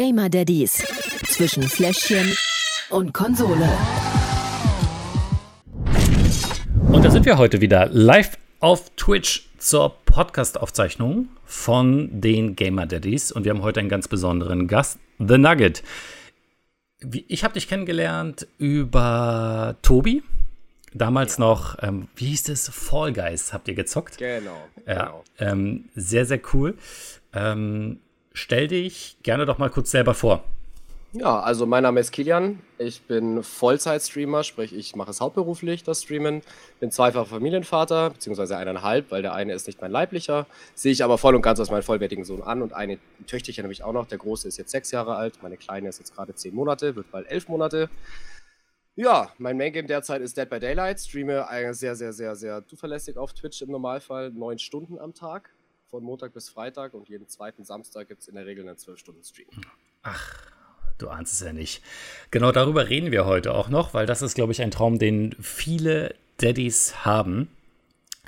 Gamer Daddies zwischen Fläschchen und Konsole. Und da sind wir heute wieder live auf Twitch zur Podcast-Aufzeichnung von den Gamer Daddies. Und wir haben heute einen ganz besonderen Gast, The Nugget. Ich habe dich kennengelernt über Tobi. Damals ja. noch, ähm, wie hieß es? Fall Guys habt ihr gezockt? Genau. Ja, genau. Ähm, sehr, sehr cool. Ähm, stell dich gerne doch mal kurz selber vor. Ja, also mein Name ist Kilian. Ich bin Vollzeit-Streamer, sprich ich mache es hauptberuflich, das Streamen. Bin zweifacher Familienvater, beziehungsweise eineinhalb, weil der eine ist nicht mein leiblicher. Sehe ich aber voll und ganz als meinen vollwertigen Sohn an und eine Töchterchen habe ich auch noch. Der große ist jetzt sechs Jahre alt, meine kleine ist jetzt gerade zehn Monate, wird bald elf Monate. Ja, mein Main Game derzeit ist Dead by Daylight. Streame sehr, sehr, sehr, sehr zuverlässig auf Twitch im Normalfall neun Stunden am Tag, von Montag bis Freitag und jeden zweiten Samstag gibt es in der Regel einen zwölf Stunden Stream. Ach, Du ahnst es ja nicht. Genau darüber reden wir heute auch noch, weil das ist, glaube ich, ein Traum, den viele Daddys haben.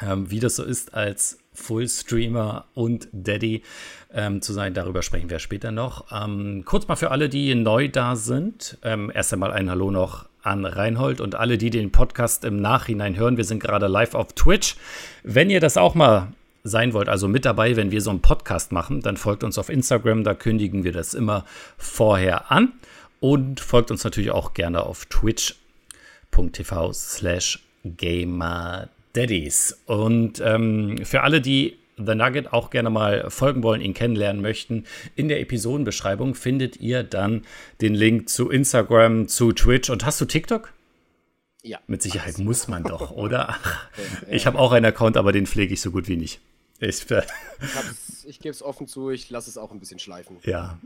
Ähm, wie das so ist, als Full-Streamer und Daddy ähm, zu sein, darüber sprechen wir später noch. Ähm, kurz mal für alle, die neu da sind. Ähm, erst einmal ein Hallo noch an Reinhold und alle, die den Podcast im Nachhinein hören. Wir sind gerade live auf Twitch. Wenn ihr das auch mal sein wollt, also mit dabei, wenn wir so einen Podcast machen, dann folgt uns auf Instagram, da kündigen wir das immer vorher an. Und folgt uns natürlich auch gerne auf twitch.tv slash gamerdaddies. Und ähm, für alle, die The Nugget auch gerne mal folgen wollen, ihn kennenlernen möchten, in der Episodenbeschreibung findet ihr dann den Link zu Instagram, zu Twitch. Und hast du TikTok? Ja. Mit Sicherheit muss man doch, oder? ich habe auch einen Account, aber den pflege ich so gut wie nicht. Ich, ich gebe es offen zu, ich lasse es auch ein bisschen schleifen. Ja,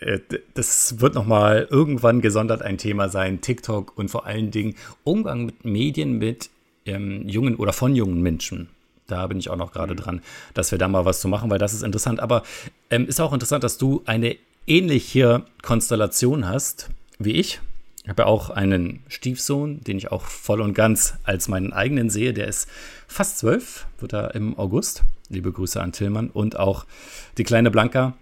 äh, das wird nochmal irgendwann gesondert ein Thema sein, TikTok und vor allen Dingen Umgang mit Medien mit ähm, jungen oder von jungen Menschen. Da bin ich auch noch gerade mhm. dran, dass wir da mal was zu machen, weil das ist interessant. Aber ähm, ist auch interessant, dass du eine ähnliche Konstellation hast wie ich. Ich habe ja auch einen Stiefsohn, den ich auch voll und ganz als meinen eigenen sehe. Der ist fast zwölf, wird er im August. Liebe Grüße an Tillmann. Und auch die kleine Blanca,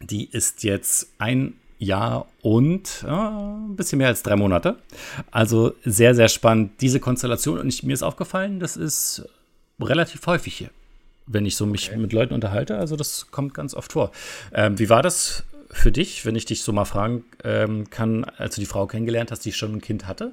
die ist jetzt ein Jahr und äh, ein bisschen mehr als drei Monate. Also sehr, sehr spannend, diese Konstellation. Und ich, mir ist aufgefallen, das ist relativ häufig hier, wenn ich so mich okay. mit Leuten unterhalte. Also das kommt ganz oft vor. Ähm, wie war das für dich, wenn ich dich so mal fragen ähm, kann, als du die Frau kennengelernt hast, die schon ein Kind hatte?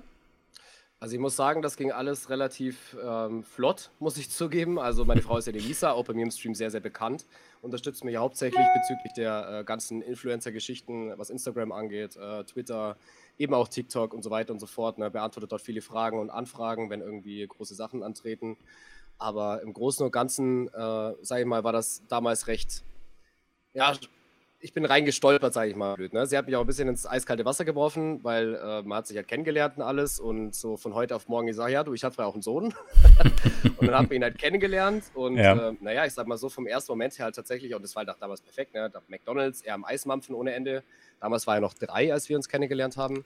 Also ich muss sagen, das ging alles relativ ähm, flott, muss ich zugeben. Also meine Frau ist ja die Lisa, auch bei mir im Stream sehr, sehr bekannt. Unterstützt mich hauptsächlich bezüglich der äh, ganzen Influencer-Geschichten, was Instagram angeht, äh, Twitter, eben auch TikTok und so weiter und so fort. Ne? Beantwortet dort viele Fragen und Anfragen, wenn irgendwie große Sachen antreten. Aber im Großen und Ganzen, äh, sage ich mal, war das damals recht ja, ich bin reingestolpert, sage ich mal blöd. Ne? Sie hat mich auch ein bisschen ins eiskalte Wasser geworfen, weil äh, man hat sich halt kennengelernt und alles und so von heute auf morgen gesagt, ja, du, ich hatte ja auch einen Sohn. und dann haben wir ihn halt kennengelernt und ja. äh, naja, ich sag mal so vom ersten Moment her halt tatsächlich, und das war halt damals perfekt, ne? McDonalds, er am Eismampfen ohne Ende. Damals war er noch drei, als wir uns kennengelernt haben.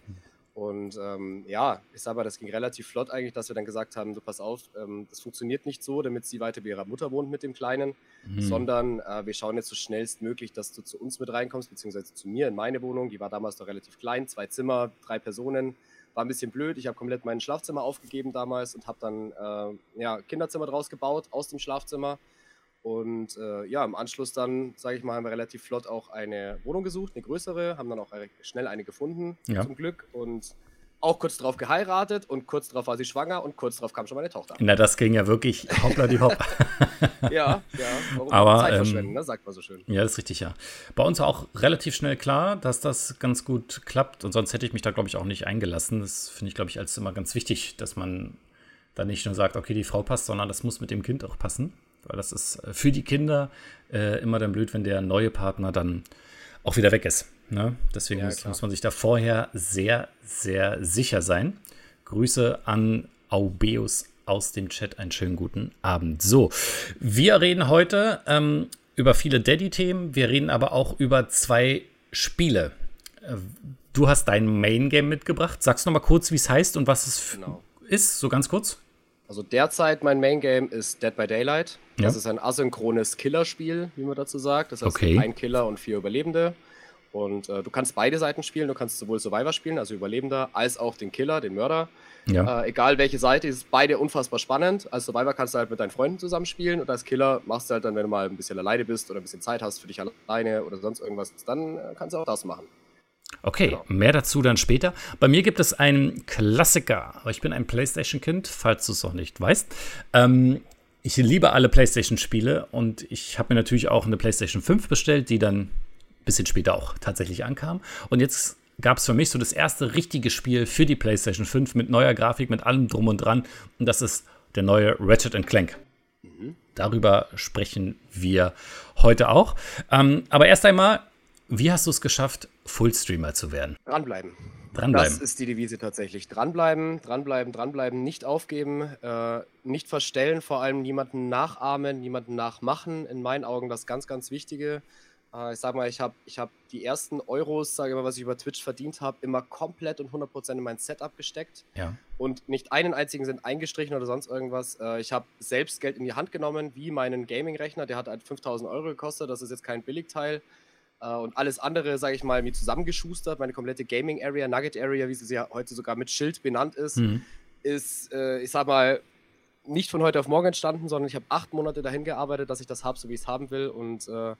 Und ähm, ja, ich sag mal, das ging relativ flott eigentlich, dass wir dann gesagt haben, du pass auf, ähm, das funktioniert nicht so, damit sie weiter bei ihrer Mutter wohnt mit dem Kleinen, mhm. sondern äh, wir schauen jetzt so schnellstmöglich, dass du zu uns mit reinkommst, beziehungsweise zu mir in meine Wohnung. Die war damals noch relativ klein, zwei Zimmer, drei Personen. War ein bisschen blöd. Ich habe komplett mein Schlafzimmer aufgegeben damals und habe dann äh, ja, Kinderzimmer draus gebaut aus dem Schlafzimmer und äh, ja, im Anschluss dann, sage ich mal, haben wir relativ flott auch eine Wohnung gesucht, eine größere, haben dann auch schnell eine gefunden, ja. zum Glück. Und auch kurz darauf geheiratet und kurz darauf war sie schwanger und kurz darauf kam schon meine Tochter. Na, das ging ja wirklich hoppla die hopp. ja, ja. Warum Aber, Zeit ähm, verschwenden, ne? sagt man so schön. Ja, das ist richtig, ja. Bei uns auch relativ schnell klar, dass das ganz gut klappt und sonst hätte ich mich da, glaube ich, auch nicht eingelassen. Das finde ich, glaube ich, als immer ganz wichtig, dass man dann nicht nur sagt, okay, die Frau passt, sondern das muss mit dem Kind auch passen. Weil das ist äh, für die Kinder äh, immer dann blöd, wenn der neue Partner dann auch wieder weg ist. Ne? Deswegen ja, muss, muss, man sich da vorher sehr, sehr sicher sein. Grüße an Aubeus aus dem Chat. Einen schönen guten Abend. So, wir reden heute ähm, über viele Daddy-Themen. Wir reden aber auch über zwei Spiele. Äh, du hast dein Main-Game mitgebracht. Sagst du noch mal kurz, wie es heißt und was es genau. ist, so ganz kurz? Also derzeit mein Main Game ist Dead by Daylight. Das ja. ist ein asynchrones Killerspiel, wie man dazu sagt. Das heißt, okay. ein Killer und vier Überlebende. Und äh, du kannst beide Seiten spielen. Du kannst sowohl Survivor spielen, also Überlebender, als auch den Killer, den Mörder. Ja. Äh, egal welche Seite, ist beide unfassbar spannend. Als Survivor kannst du halt mit deinen Freunden zusammenspielen und als Killer machst du halt dann, wenn du mal ein bisschen alleine bist oder ein bisschen Zeit hast für dich alleine oder sonst irgendwas, dann äh, kannst du auch das machen. Okay, genau. mehr dazu dann später. Bei mir gibt es einen Klassiker. Ich bin ein PlayStation-Kind, falls du es noch nicht weißt. Ähm, ich liebe alle PlayStation-Spiele und ich habe mir natürlich auch eine PlayStation 5 bestellt, die dann bisschen später auch tatsächlich ankam. Und jetzt gab es für mich so das erste richtige Spiel für die PlayStation 5 mit neuer Grafik, mit allem drum und dran. Und das ist der neue Ratchet Clank. Mhm. Darüber sprechen wir heute auch. Ähm, aber erst einmal, wie hast du es geschafft, Fullstreamer zu werden? Dranbleiben. Dranbleiben. Das ist die Devise tatsächlich. Dranbleiben, dranbleiben, dranbleiben, nicht aufgeben, äh, nicht verstellen, vor allem niemanden nachahmen, niemanden nachmachen. In meinen Augen das ganz, ganz Wichtige. Äh, ich sag mal, ich habe ich hab die ersten Euros, sage ich mal, was ich über Twitch verdient habe, immer komplett und 100% in mein Setup gesteckt. Ja. Und nicht einen einzigen sind eingestrichen oder sonst irgendwas. Äh, ich habe selbst Geld in die Hand genommen, wie meinen Gaming-Rechner. Der hat halt 5000 Euro gekostet. Das ist jetzt kein Billigteil. Äh, und alles andere, sage ich mal, mir zusammengeschustert. Meine komplette Gaming-Area, Nugget-Area, wie sie ja heute sogar mit Schild benannt ist, mhm. ist, ich sag mal, nicht von heute auf morgen entstanden, sondern ich habe acht Monate dahin gearbeitet, dass ich das habe, so wie ich es haben will. Und äh,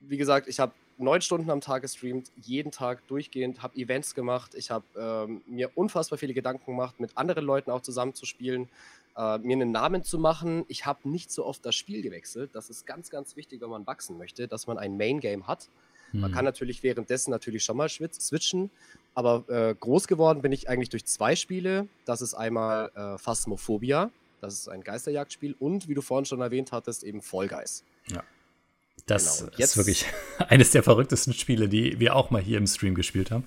wie gesagt, ich habe neun Stunden am Tag gestreamt, jeden Tag durchgehend, habe Events gemacht, ich habe ähm, mir unfassbar viele Gedanken gemacht, mit anderen Leuten auch zusammenzuspielen, äh, mir einen Namen zu machen. Ich habe nicht so oft das Spiel gewechselt. Das ist ganz, ganz wichtig, wenn man wachsen möchte, dass man ein Main-Game hat. Mhm. Man kann natürlich währenddessen natürlich schon mal switchen, aber äh, groß geworden bin ich eigentlich durch zwei Spiele. Das ist einmal äh, Phasmophobia, das ist ein Geisterjagdspiel und, wie du vorhin schon erwähnt hattest, eben Fall Guys. Ja. Das genau. ist wirklich eines der verrücktesten Spiele, die wir auch mal hier im Stream gespielt haben.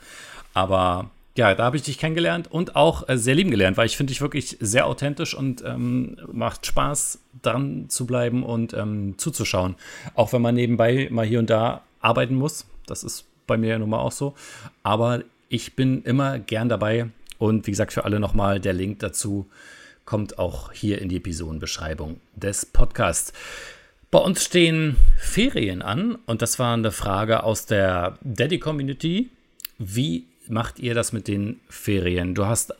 Aber ja, da habe ich dich kennengelernt und auch äh, sehr lieben gelernt, weil ich finde dich wirklich sehr authentisch und ähm, macht Spaß, dran zu bleiben und ähm, zuzuschauen. Auch wenn man nebenbei mal hier und da arbeiten muss. Das ist bei mir ja nun mal auch so. Aber ich bin immer gern dabei. Und wie gesagt, für alle nochmal der Link dazu kommt auch hier in die Episodenbeschreibung des Podcasts. Bei uns stehen Ferien an und das war eine Frage aus der Daddy-Community. Wie macht ihr das mit den Ferien? Du hast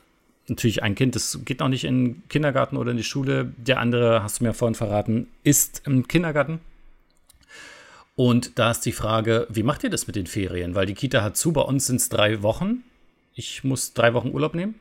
natürlich ein Kind, das geht noch nicht in den Kindergarten oder in die Schule. Der andere, hast du mir vorhin verraten, ist im Kindergarten. Und da ist die Frage, wie macht ihr das mit den Ferien? Weil die Kita hat zu, bei uns sind es drei Wochen. Ich muss drei Wochen Urlaub nehmen.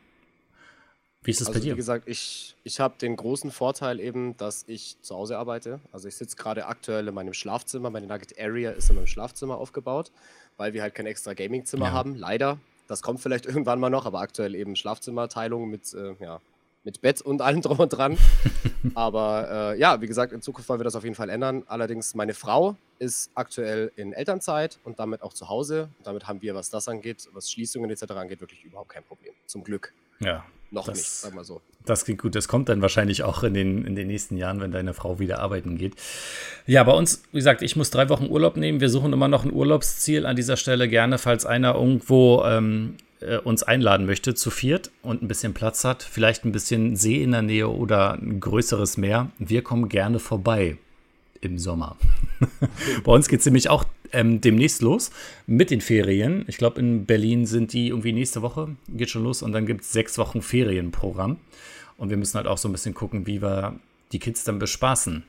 Wie ist es also, bei dir? Wie gesagt, ich, ich habe den großen Vorteil eben, dass ich zu Hause arbeite. Also ich sitze gerade aktuell in meinem Schlafzimmer. Meine Nugget Area ist in meinem Schlafzimmer aufgebaut, weil wir halt kein extra Gamingzimmer ja. haben. Leider. Das kommt vielleicht irgendwann mal noch, aber aktuell eben Schlafzimmerteilung mit, äh, ja, mit Bett und allem drum und dran. aber äh, ja, wie gesagt, in Zukunft wollen wir das auf jeden Fall ändern. Allerdings, meine Frau ist aktuell in Elternzeit und damit auch zu Hause. Und damit haben wir, was das angeht, was Schließungen etc. angeht, wirklich überhaupt kein Problem. Zum Glück. Ja, noch das, nicht, sag mal so. Das klingt gut. Das kommt dann wahrscheinlich auch in den, in den nächsten Jahren, wenn deine Frau wieder arbeiten geht. Ja, bei uns, wie gesagt, ich muss drei Wochen Urlaub nehmen. Wir suchen immer noch ein Urlaubsziel an dieser Stelle. Gerne, falls einer irgendwo ähm, äh, uns einladen möchte, zu viert und ein bisschen Platz hat, vielleicht ein bisschen See in der Nähe oder ein größeres Meer. Wir kommen gerne vorbei im Sommer. Bei uns geht es nämlich auch ähm, demnächst los mit den Ferien. Ich glaube, in Berlin sind die irgendwie nächste Woche, geht schon los und dann gibt es sechs Wochen Ferienprogramm. Und wir müssen halt auch so ein bisschen gucken, wie wir die Kids dann bespaßen.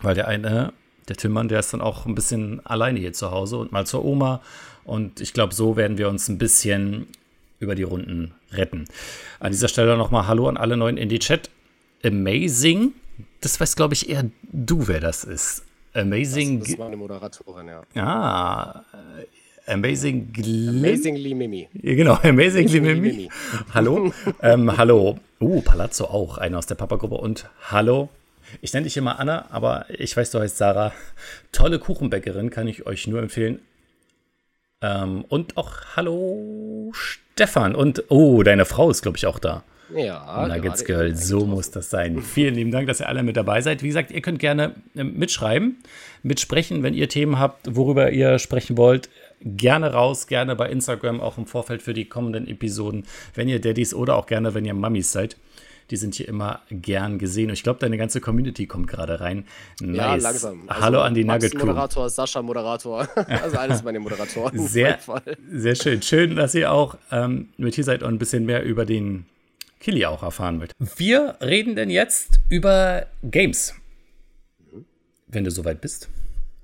Weil der eine, der Tillmann, der ist dann auch ein bisschen alleine hier zu Hause und mal zur Oma. Und ich glaube, so werden wir uns ein bisschen über die Runden retten. An dieser Stelle nochmal Hallo an alle neuen in die Chat. Amazing das weiß, glaube ich, eher du, wer das ist. Amazing. Das, das war eine Moderatorin, ja. Ah, Amazing Amazingly Mimi. Genau, Amazingly Mimi. Mimi. Hallo. ähm, hallo. Uh, Palazzo auch, einer aus der Papa-Gruppe. Und hallo. Ich nenne dich immer Anna, aber ich weiß, du heißt Sarah. Tolle Kuchenbäckerin, kann ich euch nur empfehlen. Ähm, und auch hallo Stefan. Und oh, deine Frau ist, glaube ich, auch da. Ja, Nuggets Girl, so muss das sein. Vielen lieben Dank, dass ihr alle mit dabei seid. Wie gesagt, ihr könnt gerne ähm, mitschreiben, mitsprechen, wenn ihr Themen habt, worüber ihr sprechen wollt. Gerne raus, gerne bei Instagram, auch im Vorfeld für die kommenden Episoden, wenn ihr Daddys oder auch gerne, wenn ihr Mummies seid. Die sind hier immer gern gesehen. Und ich glaube, deine ganze Community kommt gerade rein. Nice. Ja, langsam. Also Hallo an die Max Nugget Crew. Moderator, Sascha Moderator. Also alles meine Moderatoren. Sehr, sehr schön. Schön, dass ihr auch ähm, mit hier seid und ein bisschen mehr über den Killy auch erfahren wollt. Wir reden denn jetzt über Games. Wenn du soweit bist.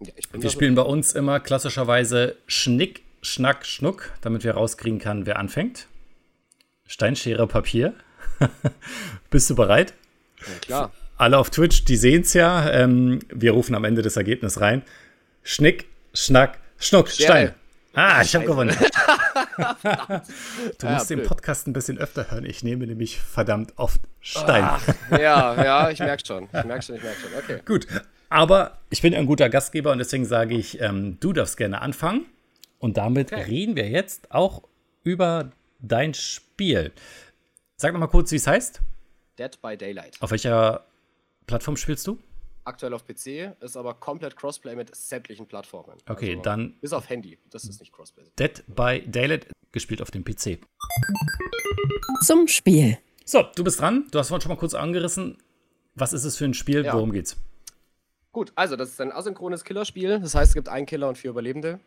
Ja, ich bin Wir spielen bei uns immer klassischerweise Schnick, Schnack, Schnuck, damit wir rauskriegen kann, wer anfängt. Steinschere, Papier. Bist du bereit? Ja, klar. Alle auf Twitch, die sehen es ja. Ähm, wir rufen am Ende das Ergebnis rein. Schnick, Schnack, Schnuck, Schere. Stein. Ah, ich habe gewonnen. du Ja, musst den blöd. Podcast ein bisschen öfter hören. Ich nehme nämlich verdammt oft Stein. Ja, ja, ich merke schon. Ich merke schon, ich merke schon. Okay. Gut, aber ich bin ein guter Gastgeber und deswegen sage ich, ähm, du darfst gerne anfangen. Und damit Okay. reden wir jetzt auch über dein Spiel. Sag noch mal kurz, wie es heißt. Dead by Daylight. Auf welcher Plattform spielst du? Aktuell auf PC, ist aber komplett Crossplay mit sämtlichen Plattformen. Okay, also, dann- Bis auf Handy. Das ist nicht Crossplay. Dead by Daylight, gespielt auf dem PC. Zum Spiel. So, du bist dran. Du hast vorhin schon mal kurz angerissen. Was ist es für ein Spiel? Ja. Worum geht's? Gut, also das ist ein asynchrones Killerspiel. Das heißt, es gibt einen Killer und vier Überlebende.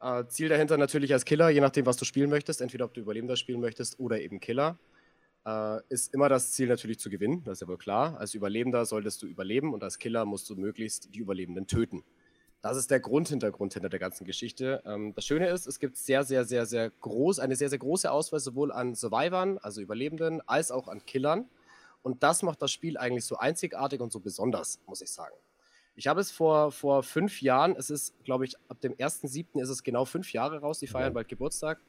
Äh, Ziel dahinter natürlich als Killer, je nachdem, was du spielen möchtest, entweder ob du Überlebender spielen möchtest oder eben Killer, äh, ist immer das Ziel natürlich zu gewinnen. Das ist ja wohl klar. Als Überlebender solltest du überleben und als Killer musst du möglichst die Überlebenden töten. Das ist der Grundhintergrund hinter der ganzen Geschichte. Ähm, das Schöne ist, es gibt sehr, sehr, sehr, sehr groß, eine sehr, sehr große Auswahl sowohl an Survivern, also Überlebenden, als auch an Killern. Und das macht das Spiel eigentlich so einzigartig und so besonders, muss ich sagen. Ich habe es vor, vor fünf Jahren, es ist, glaube ich, ab dem 1.7. ist es genau fünf Jahre raus, die feiern bald Geburtstag.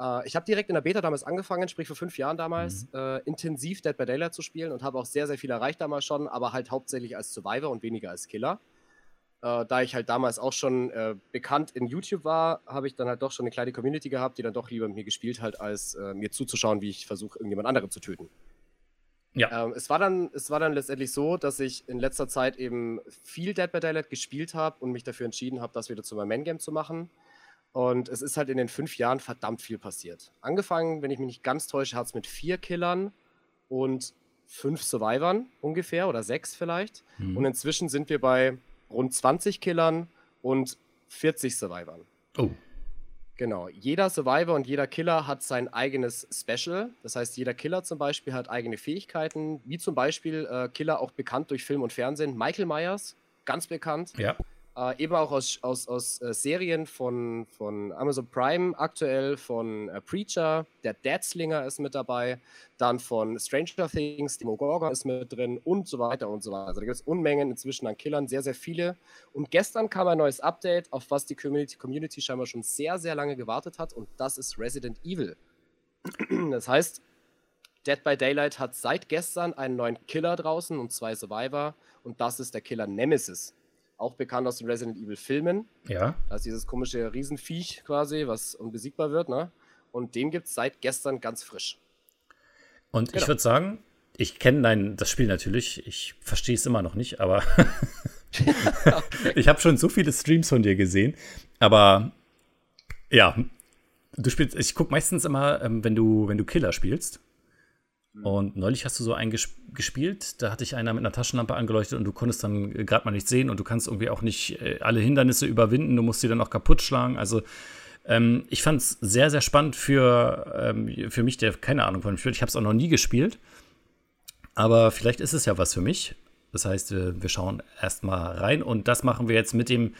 Äh, ich habe direkt in der Beta damals angefangen, sprich vor fünf Jahren damals, äh, intensiv Dead by Daylight zu spielen und habe auch sehr, sehr viel erreicht damals schon, aber halt hauptsächlich als Survivor und weniger als Killer. Äh, da ich halt damals auch schon äh, bekannt in YouTube war, habe ich dann halt doch schon eine kleine Community gehabt, die dann doch lieber mit mir gespielt hat, als äh, mir zuzuschauen, wie ich versuche, irgendjemand anderen zu töten. Ja. Ähm, es, war dann, es war dann letztendlich so, dass ich in letzter Zeit eben viel Dead by Daylight gespielt habe und mich dafür entschieden habe, das wieder zu meinem Main-Game zu machen. Und es ist halt in den fünf Jahren verdammt viel passiert. Angefangen, wenn ich mich nicht ganz täusche, hat es mit vier Killern und fünf Survivern ungefähr oder sechs vielleicht. Mhm. Und inzwischen sind wir bei rund 20 Killern und 40 Survivern. Oh, Genau. Jeder Survivor und jeder Killer hat sein eigenes Special. Das heißt, jeder Killer zum Beispiel hat eigene Fähigkeiten, wie zum Beispiel äh, Killer auch bekannt durch Film und Fernsehen. Michael Myers, ganz bekannt. ja. Äh, eben auch aus, aus, aus äh, Serien von, von Amazon Prime aktuell, von äh, Preacher, der Deadslinger ist mit dabei, dann von Stranger Things, Demogorgon ist mit drin und so weiter und so weiter. Also da gibt es Unmengen inzwischen an Killern, sehr, sehr viele. Und gestern kam ein neues Update, auf was die Community, Community scheinbar schon sehr, sehr lange gewartet hat und das ist Resident Evil. das heißt, Dead by Daylight hat seit gestern einen neuen Killer draußen und zwei Survivor und das ist der Killer Nemesis. Auch bekannt aus den Resident Evil Filmen. Ja. Das ist dieses komische Riesenviech quasi, was unbesiegbar wird, ne? Und den gibt es seit gestern ganz frisch. Und ich Genau. würde sagen, ich kenne dein das Spiel natürlich. Ich verstehe es immer noch nicht, aber ich habe schon so viele Streams von dir gesehen. Aber ja, du spielst. Ich gucke meistens immer, ähm, wenn du wenn du Killer spielst. Und neulich hast du so einen ges gespielt, da hatte ich einer mit einer Taschenlampe angeleuchtet und du konntest dann gerade mal nicht sehen und du kannst irgendwie auch nicht äh, alle Hindernisse überwinden, du musst sie dann auch kaputt schlagen. Also ähm, ich fand es sehr, sehr spannend für, ähm, für mich, der keine Ahnung von dem Spiel. Ich habe es auch noch nie gespielt. Aber vielleicht ist es ja was für mich. Das heißt, wir, wir schauen erstmal rein und das machen wir jetzt mit dem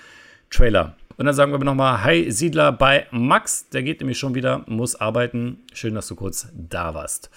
Trailer. Und dann sagen wir nochmal Hi Siedler bei Max. Der geht nämlich schon wieder, muss arbeiten. Schön, dass du kurz da warst.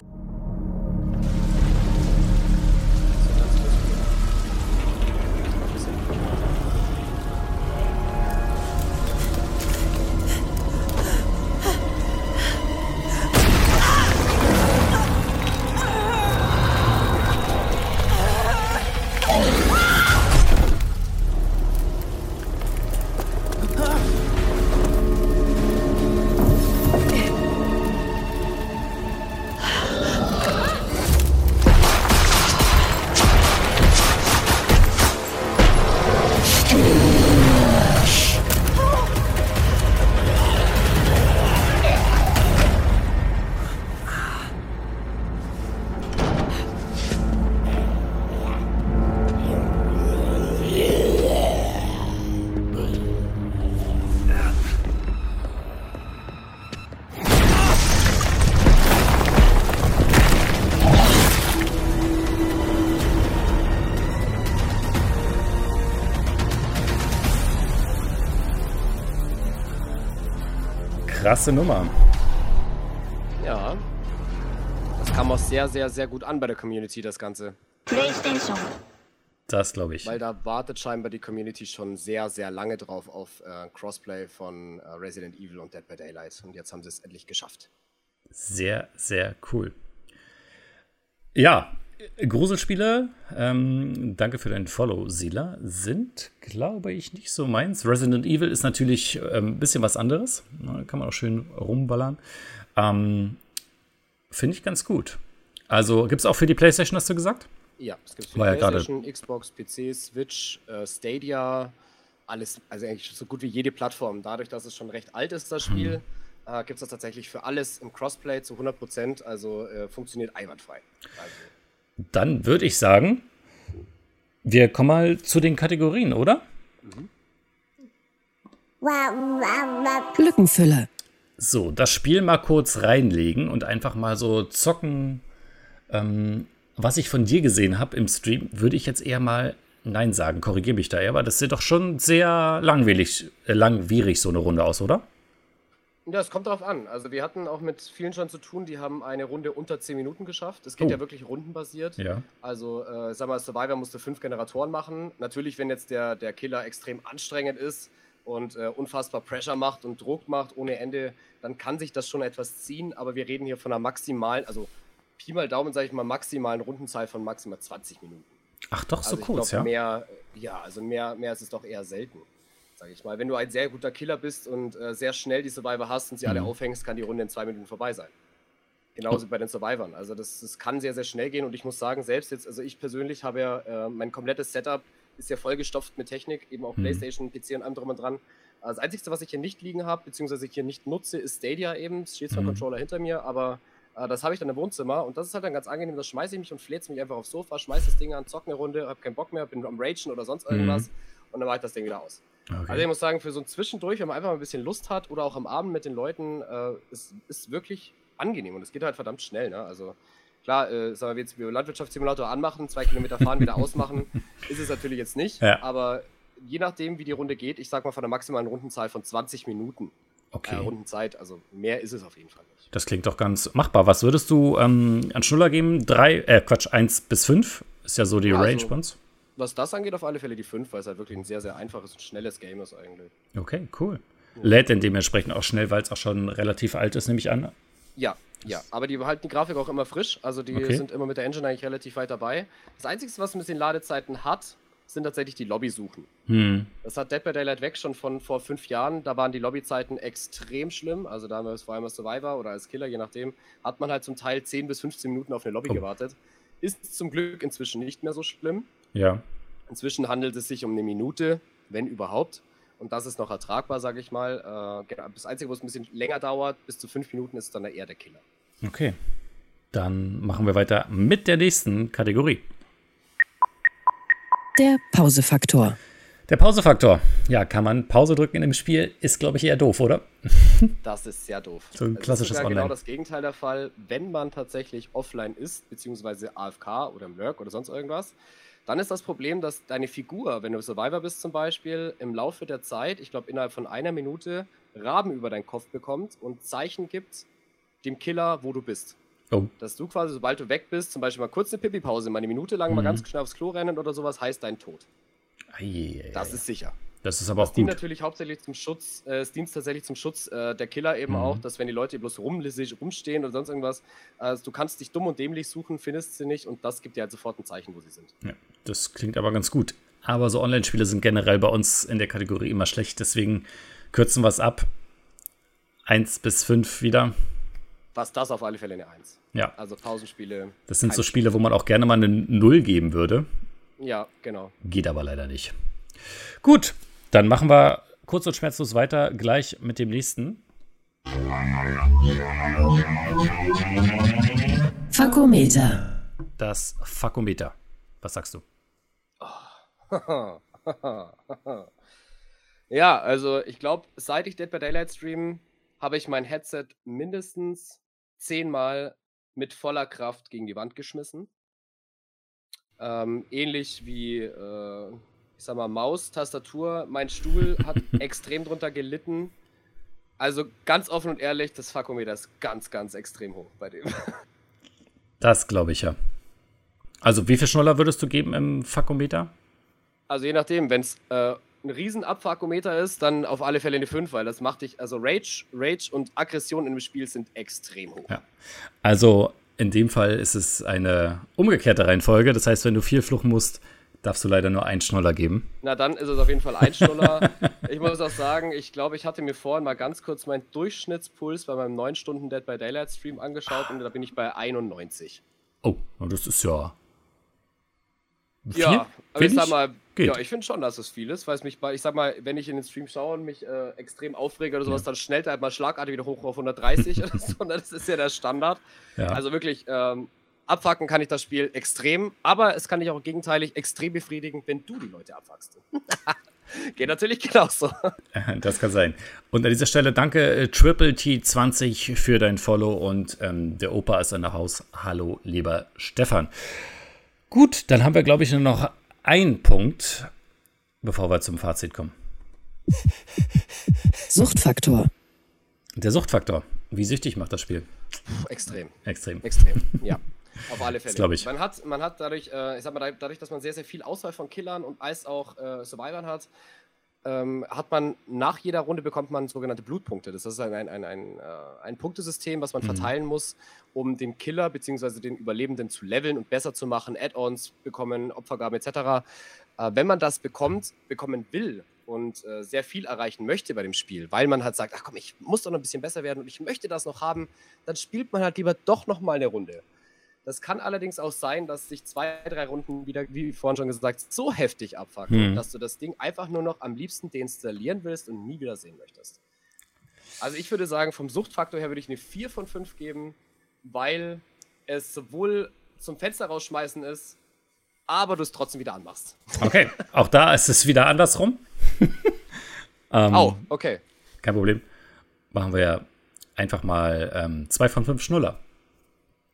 Krasse Nummer. Ja. Das kam auch sehr, sehr, sehr gut an bei der Community, das Ganze. PlayStation. Das glaube ich. Weil da wartet scheinbar die Community schon sehr, sehr lange drauf auf äh, Crossplay von äh, Resident Evil und Dead by Daylight. Und jetzt haben sie es endlich geschafft. Sehr, sehr cool. Ja, Gruselspiele, ähm, danke für dein Follow, Sila, sind, glaube ich, nicht so meins. Resident Evil ist natürlich ein ähm, bisschen was anderes. Da kann man auch schön rumballern. Ähm, Finde ich ganz gut. Also gibt es auch für die PlayStation, hast du gesagt? Ja, es gibt für War PlayStation, ja Xbox, PC, Switch, äh, Stadia, alles, also eigentlich so gut wie jede Plattform. Dadurch, dass es schon recht alt ist, das Spiel, hm. äh, gibt es das tatsächlich für alles im Crossplay zu 100%, also äh, funktioniert einwandfrei. Also, dann würde ich sagen, wir kommen mal zu den Kategorien, oder? Glückenfülle. So, das Spiel mal kurz reinlegen und einfach mal so zocken. Ähm, was ich von dir gesehen habe im Stream, würde ich jetzt eher mal Nein sagen. Korrigiere mich da, aber das sieht doch schon sehr langwierig, äh, langwierig so eine Runde aus, oder? Ja, es kommt darauf an. Also wir hatten auch mit vielen schon zu tun, die haben eine Runde unter 10 Minuten geschafft. Es geht oh. ja wirklich rundenbasiert. Ja. Also, äh, sag mal, Survivor musste fünf Generatoren machen. Natürlich, wenn jetzt der, der Killer extrem anstrengend ist und äh, unfassbar Pressure macht und Druck macht ohne Ende, dann kann sich das schon etwas ziehen. Aber wir reden hier von einer maximalen, also Pi mal Daumen, sage ich mal, maximalen Rundenzahl von maximal 20 Minuten. Ach doch, so also kurz, glaub, ja? Mehr, ja, also mehr, mehr ist es doch eher selten sage ich mal. Wenn du ein sehr guter Killer bist und äh, sehr schnell die Survivor hast und sie mhm. alle aufhängst, kann die Runde in zwei Minuten vorbei sein. Genauso bei den Survivern. Also das, das kann sehr, sehr schnell gehen und ich muss sagen, selbst jetzt, also ich persönlich habe ja, äh, mein komplettes Setup ist ja vollgestopft mit Technik, eben auch mhm. Playstation, PC und allem drum und dran. Das Einzige, was ich hier nicht liegen habe, beziehungsweise ich hier nicht nutze, ist Stadia eben. Es steht zwar mhm. Controller hinter mir, aber äh, das habe ich dann im Wohnzimmer und das ist halt dann ganz angenehm. Da schmeiße ich mich und fläze mich einfach aufs Sofa, schmeiße das Ding an, zocke eine Runde, habe keinen Bock mehr, bin am Ragen oder sonst irgendwas mhm. und dann mache ich das Ding wieder aus. Okay. Also ich muss sagen, für so ein Zwischendurch, wenn man einfach mal ein bisschen Lust hat oder auch am Abend mit den Leuten, äh, ist, ist wirklich angenehm und es geht halt verdammt schnell. Ne? Also klar, äh, sagen wir jetzt wie Landwirtschaftssimulator anmachen, zwei Kilometer fahren, wieder ausmachen, ist es natürlich jetzt nicht. Ja. Aber je nachdem, wie die Runde geht, ich sag mal von der maximalen Rundenzahl von 20 Minuten. Okay. Äh, Rundenzeit, also mehr ist es auf jeden Fall nicht. Das klingt doch ganz machbar. Was würdest du ähm, an Schnuller geben? Drei, äh, Quatsch, eins bis fünf ist ja so die ja, Range also, bei uns was das angeht, auf alle Fälle die 5, weil es halt wirklich ein sehr, sehr einfaches und schnelles Game ist eigentlich. Okay, cool. Lädt denn dementsprechend auch schnell, weil es auch schon relativ alt ist, nehme ich an? Ja, ja. Aber die behalten die Grafik auch immer frisch. Also die okay. sind immer mit der Engine eigentlich relativ weit dabei. Das Einzige, was ein bisschen Ladezeiten hat, sind tatsächlich die Lobbysuchen. Hm. Das hat Dead by Daylight weg schon von vor fünf Jahren. Da waren die Lobbyzeiten extrem schlimm. Also da haben wir es vor allem als Survivor oder als Killer, je nachdem, hat man halt zum Teil 10 bis 15 Minuten auf eine Lobby oh. gewartet. Ist zum Glück inzwischen nicht mehr so schlimm. Ja. Inzwischen handelt es sich um eine Minute, wenn überhaupt. Und das ist noch ertragbar, sage ich mal. Äh, das Einzige, wo es ein bisschen länger dauert, bis zu fünf Minuten, ist dann eher der Killer. Okay. Dann machen wir weiter mit der nächsten Kategorie. Der Pausefaktor. Der Pausefaktor. Ja, kann man Pause drücken in dem Spiel, ist, glaube ich, eher doof, oder? Das ist sehr doof. So ein klassisches das ist ja genau das Gegenteil der Fall, wenn man tatsächlich offline ist, beziehungsweise AFK oder im Lurk oder sonst irgendwas dann ist das Problem, dass deine Figur, wenn du Survivor bist zum Beispiel, im Laufe der Zeit, ich glaube innerhalb von einer Minute, Raben über deinen Kopf bekommt und Zeichen gibt dem Killer, wo du bist. Oh. Dass du quasi, sobald du weg bist, zum Beispiel mal kurz eine Pipi-Pause, mal eine Minute lang mhm. mal ganz schnell aufs Klo rennen oder sowas, heißt dein Tod. Ei, das ist sicher. Das ist aber auch das dient natürlich hauptsächlich zum Schutz, äh, es dient tatsächlich zum Schutz äh, der Killer eben mhm. auch, dass wenn die Leute bloß rumlissig rumstehen oder sonst irgendwas, äh, du kannst dich dumm und dämlich suchen, findest sie nicht und das gibt dir halt sofort ein Zeichen, wo sie sind. Ja, das klingt aber ganz gut. Aber so Online-Spiele sind generell bei uns in der Kategorie immer schlecht, deswegen kürzen wir es ab. Eins bis fünf wieder. Was das auf alle Fälle eine Eins. Ja. Also Pausenspiele. Das sind so Spiele, wo man auch gerne mal eine Null geben würde. Ja, genau. Geht aber leider nicht. Gut, dann machen wir kurz und schmerzlos weiter, gleich mit dem nächsten. Fakometer. Das Fakometer. Was sagst du? ja, also ich glaube, seit ich Dead by Daylight stream, habe ich mein Headset mindestens zehnmal mit voller Kraft gegen die Wand geschmissen. Ähm, ähnlich wie äh, ich sag mal, Maus, Tastatur. Mein Stuhl hat extrem drunter gelitten. Also ganz offen und ehrlich, das Fakometer ist ganz, ganz extrem hoch bei dem. Das glaube ich ja. Also wie viel Schnuller würdest du geben im Fakometer? Also je nachdem, wenn es äh, ein riesen Abfakometer ist, dann auf alle Fälle eine 5, weil das macht dich, also Rage, Rage und Aggression im Spiel sind extrem hoch. Ja. Also in dem Fall ist es eine umgekehrte Reihenfolge. Das heißt, wenn du viel fluchen musst, darfst du leider nur einen Schnuller geben. Na, dann ist es auf jeden Fall ein Schnuller. ich muss auch sagen, ich glaube, ich hatte mir vorhin mal ganz kurz meinen Durchschnittspuls bei meinem 9 Stunden Dead by Daylight Stream angeschaut und da bin ich bei 91. Oh, das ist ja. Viel? Ja, aber ich sag mal, Geht. ja, ich finde schon, dass es viel ist, weil es mich bei, ich sag mal, wenn ich in den Stream schaue und mich äh, extrem aufrege oder sowas, ja. dann schnellt er halt mal schlagartig wieder hoch auf 130 oder so. Das ist ja der Standard. Ja. Also wirklich, ähm, abfacken kann ich das Spiel extrem, aber es kann dich auch gegenteilig extrem befriedigen, wenn du die Leute abfuckst. Geht natürlich genauso. Das kann sein. Und an dieser Stelle danke äh, Triple T20 für dein Follow und ähm, der Opa ist in der Haus. Hallo, lieber Stefan. Gut, dann haben wir, glaube ich, nur noch einen Punkt, bevor wir zum Fazit kommen. Suchtfaktor. Der Suchtfaktor. Wie süchtig macht das Spiel? Puh, extrem. Extrem. Extrem, ja. Auf alle Fälle. glaube ich. Man hat, man hat dadurch, äh, ich sag mal, dadurch, dass man sehr, sehr viel Auswahl von Killern und als auch äh, Survivern hat, ähm, hat man nach jeder Runde bekommt man sogenannte Blutpunkte. Das ist ein, ein, ein, ein, äh, ein Punktesystem, was man mhm. verteilen muss, um den Killer bzw. den Überlebenden zu leveln und besser zu machen, Add-ons bekommen, Opfergaben etc. Äh, wenn man das bekommt, bekommen will und äh, sehr viel erreichen möchte bei dem Spiel, weil man halt sagt, ach komm, ich muss doch noch ein bisschen besser werden und ich möchte das noch haben, dann spielt man halt lieber doch noch mal eine Runde. Das kann allerdings auch sein, dass sich zwei, drei Runden wieder, wie vorhin schon gesagt, so heftig abfacken, mhm. dass du das Ding einfach nur noch am liebsten deinstallieren willst und nie wieder sehen möchtest. Also ich würde sagen, vom Suchtfaktor her würde ich eine 4 von 5 geben, weil es sowohl zum Fenster rausschmeißen ist, aber du es trotzdem wieder anmachst. Okay, auch da ist es wieder andersrum. ähm, oh, okay. Kein Problem. Machen wir einfach mal 2 ähm, von 5 Schnuller.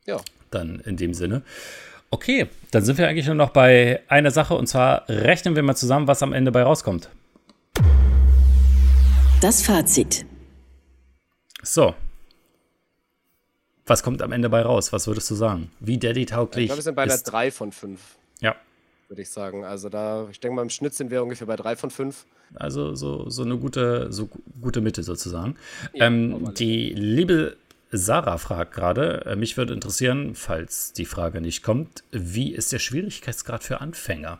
Ja dann in dem Sinne. Okay, dann sind wir eigentlich nur noch bei einer Sache und zwar rechnen wir mal zusammen, was am Ende bei rauskommt. Das Fazit. So. Was kommt am Ende bei raus? Was würdest du sagen? Wie Daddy-tauglich? Ich glaube, wir sind bei einer 3 von 5. Ja. Würde ich sagen. Also da, ich denke mal, im Schnitt sind wir ungefähr bei 3 von 5. Also so, so eine gute, so gute Mitte sozusagen. Ja, ähm, die liebe Sarah fragt gerade, äh, mich würde interessieren, falls die Frage nicht kommt, wie ist der Schwierigkeitsgrad für Anfänger?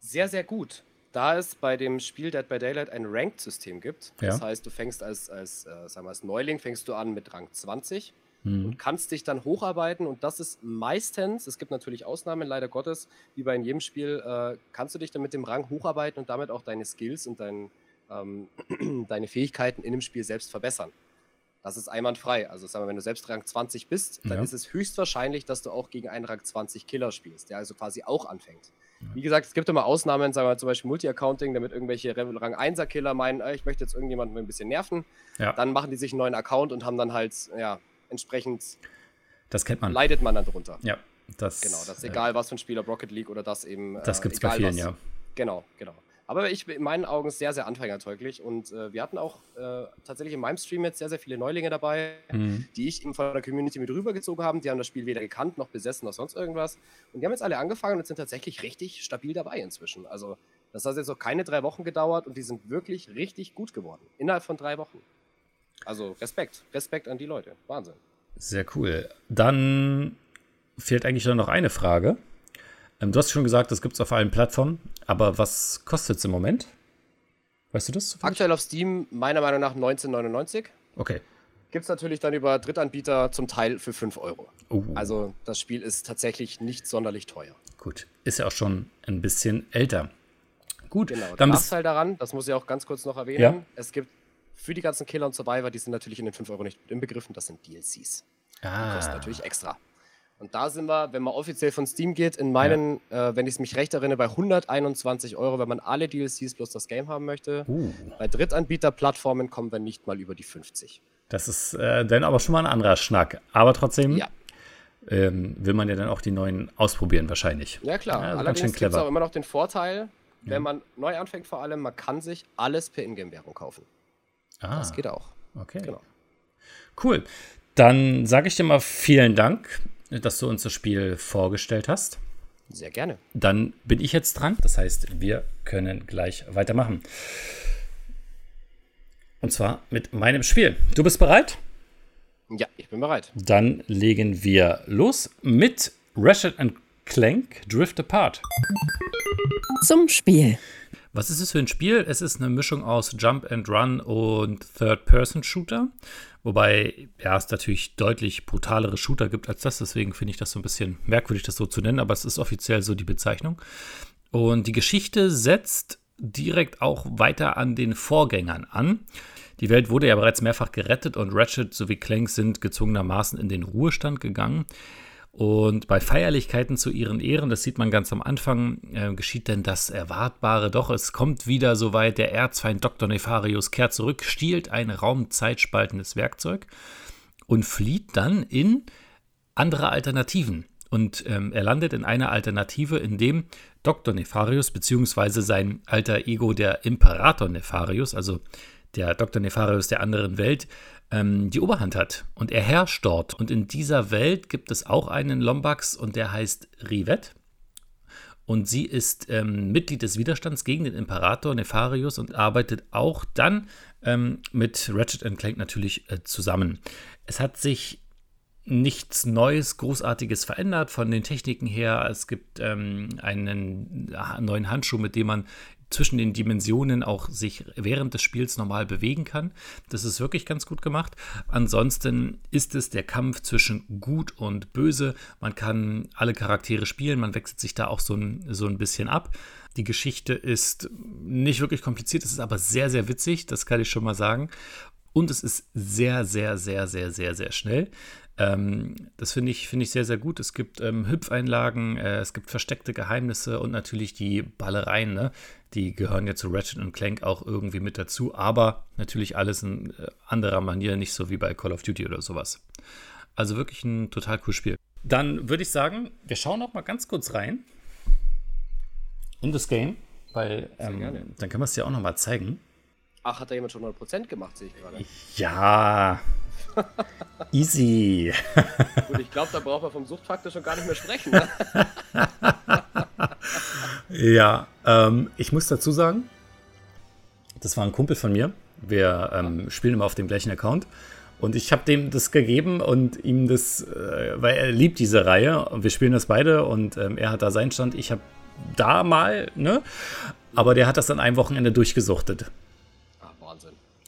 Sehr, sehr gut. Da es bei dem Spiel Dead by Daylight ein Ranked-System gibt, das ja. heißt, du fängst als, als, äh, sagen wir, als Neuling fängst du an mit Rang 20 mhm. und kannst dich dann hocharbeiten und das ist meistens, es gibt natürlich Ausnahmen, leider Gottes, wie bei jedem Spiel, äh, kannst du dich dann mit dem Rang hocharbeiten und damit auch deine Skills und dein, ähm, deine Fähigkeiten in dem Spiel selbst verbessern. Das ist einwandfrei. Also sagen wir, wenn du selbst Rang 20 bist, dann ja. ist es höchstwahrscheinlich, dass du auch gegen einen Rang 20 Killer spielst, der also quasi auch anfängt. Ja. Wie gesagt, es gibt immer Ausnahmen, sagen wir zum Beispiel Multi-Accounting, damit irgendwelche Rang 1er Killer meinen, äh, ich möchte jetzt irgendjemanden ein bisschen nerven. Ja. Dann machen die sich einen neuen Account und haben dann halt, ja, entsprechend. Das kennt man. Leidet man dann drunter. Ja, das. Genau, das ist egal, was für ein Spieler Rocket League oder das eben. Das äh, gibt es bei vielen, was. ja. Genau, genau. Aber ich in meinen Augen sehr, sehr anfängertauglich. Und äh, wir hatten auch äh, tatsächlich in meinem Stream jetzt sehr, sehr viele Neulinge dabei, mhm. die ich eben von der Community mit rübergezogen habe. Die haben das Spiel weder gekannt noch besessen noch sonst irgendwas. Und die haben jetzt alle angefangen und sind tatsächlich richtig stabil dabei inzwischen. Also das hat jetzt noch keine drei Wochen gedauert und die sind wirklich richtig gut geworden. Innerhalb von drei Wochen. Also Respekt. Respekt an die Leute. Wahnsinn. Sehr cool. Dann fehlt eigentlich nur noch eine Frage. Ähm, du hast schon gesagt, das gibt es auf allen Plattformen, aber was kostet es im Moment? Weißt du das? Aktuell auf Steam meiner Meinung nach 19,99. Okay. Gibt es natürlich dann über Drittanbieter zum Teil für 5 Euro. Uh. Also das Spiel ist tatsächlich nicht sonderlich teuer. Gut, ist ja auch schon ein bisschen älter. Gut, genau. Dann der Nachteil daran, das muss ich auch ganz kurz noch erwähnen, ja? es gibt für die ganzen Killer und Survivor, die sind natürlich in den 5 Euro nicht inbegriffen, das sind DLCs. Ah. Die kosten natürlich extra. Und da sind wir, wenn man offiziell von Steam geht, in meinen, ja. äh, wenn ich es mich recht erinnere, bei 121 Euro, wenn man alle DLCs plus das Game haben möchte. Uh. Bei Drittanbieter-Plattformen kommen wir nicht mal über die 50. Das ist äh, dann aber schon mal ein anderer Schnack. Aber trotzdem ja. ähm, will man ja dann auch die neuen ausprobieren, wahrscheinlich. Ja, klar. Ja, also Allerdings gibt es auch immer noch den Vorteil, wenn man neu anfängt, vor allem, man kann sich alles per Ingame-Währung kaufen. Ah. Das geht auch. Okay. Genau. Cool. Dann sage ich dir mal vielen Dank, dass du uns das Spiel vorgestellt hast. Sehr gerne. Dann bin ich jetzt dran. Das heißt, wir können gleich weitermachen. Und zwar mit meinem Spiel. Du bist bereit? Ja, ich bin bereit. Dann legen wir los mit Ratchet Clank Drift Apart. Zum Spiel. Was ist es für ein Spiel? Es ist eine Mischung aus Jump and Run und Third-Person-Shooter. Wobei ja, es natürlich deutlich brutalere Shooter gibt als das. Deswegen finde ich das so ein bisschen merkwürdig, das so zu nennen. Aber es ist offiziell so die Bezeichnung. Und die Geschichte setzt direkt auch weiter an den Vorgängern an. Die Welt wurde ja bereits mehrfach gerettet und Ratchet sowie Clank sind gezwungenermaßen in den Ruhestand gegangen. Und bei Feierlichkeiten zu ihren Ehren, das sieht man ganz am Anfang, äh, geschieht denn das Erwartbare. Doch es kommt wieder soweit, der Erzfeind Dr. Nefarius kehrt zurück, stiehlt ein raumzeitspaltendes Werkzeug und flieht dann in andere Alternativen. Und ähm, er landet in einer Alternative, in dem Dr. Nefarius bzw. sein alter Ego, der Imperator Nefarius, also der Dr. Nefarius der anderen Welt, ähm, die Oberhand hat. Und er herrscht dort. Und in dieser Welt gibt es auch einen Lombax und der heißt Rivet. Und sie ist ähm, Mitglied des Widerstands gegen den Imperator Nefarius und arbeitet auch dann ähm, mit Ratchet Clank natürlich äh, zusammen. Es hat sich nichts Neues, Großartiges verändert von den Techniken her. Es gibt ähm, einen neuen Handschuh, mit dem man zwischen den Dimensionen auch sich während des Spiels normal bewegen kann. Das ist wirklich ganz gut gemacht. Ansonsten ist es der Kampf zwischen Gut und Böse. Man kann alle Charaktere spielen, man wechselt sich da auch so ein, so ein bisschen ab. Die Geschichte ist nicht wirklich kompliziert, es ist aber sehr, sehr witzig, das kann ich schon mal sagen. Und es ist sehr, sehr, sehr, sehr, sehr, sehr schnell. Ähm, das finde ich, find ich sehr, sehr gut. Es gibt ähm, Hüpfeinlagen, äh, es gibt versteckte Geheimnisse und natürlich die Ballereien. Ne? Die gehören ja zu Ratchet und Clank auch irgendwie mit dazu, aber natürlich alles in äh, anderer Manier, nicht so wie bei Call of Duty oder sowas. Also wirklich ein total cooles Spiel. Dann würde ich sagen, wir schauen noch mal ganz kurz rein in das Game, weil ähm, dann können wir es dir auch noch mal zeigen. Ach, hat da jemand schon 100% gemacht, sehe ich gerade. Ja, Easy. Gut, ich glaube, da braucht man vom Suchtfaktor schon gar nicht mehr sprechen. Ne? ja, ähm, ich muss dazu sagen, das war ein Kumpel von mir. Wir ähm, spielen immer auf dem gleichen Account. Und ich habe dem das gegeben und ihm das, äh, weil er liebt diese Reihe und wir spielen das beide und ähm, er hat da seinen Stand, ich habe da mal, ne? Aber der hat das an einem Wochenende durchgesuchtet.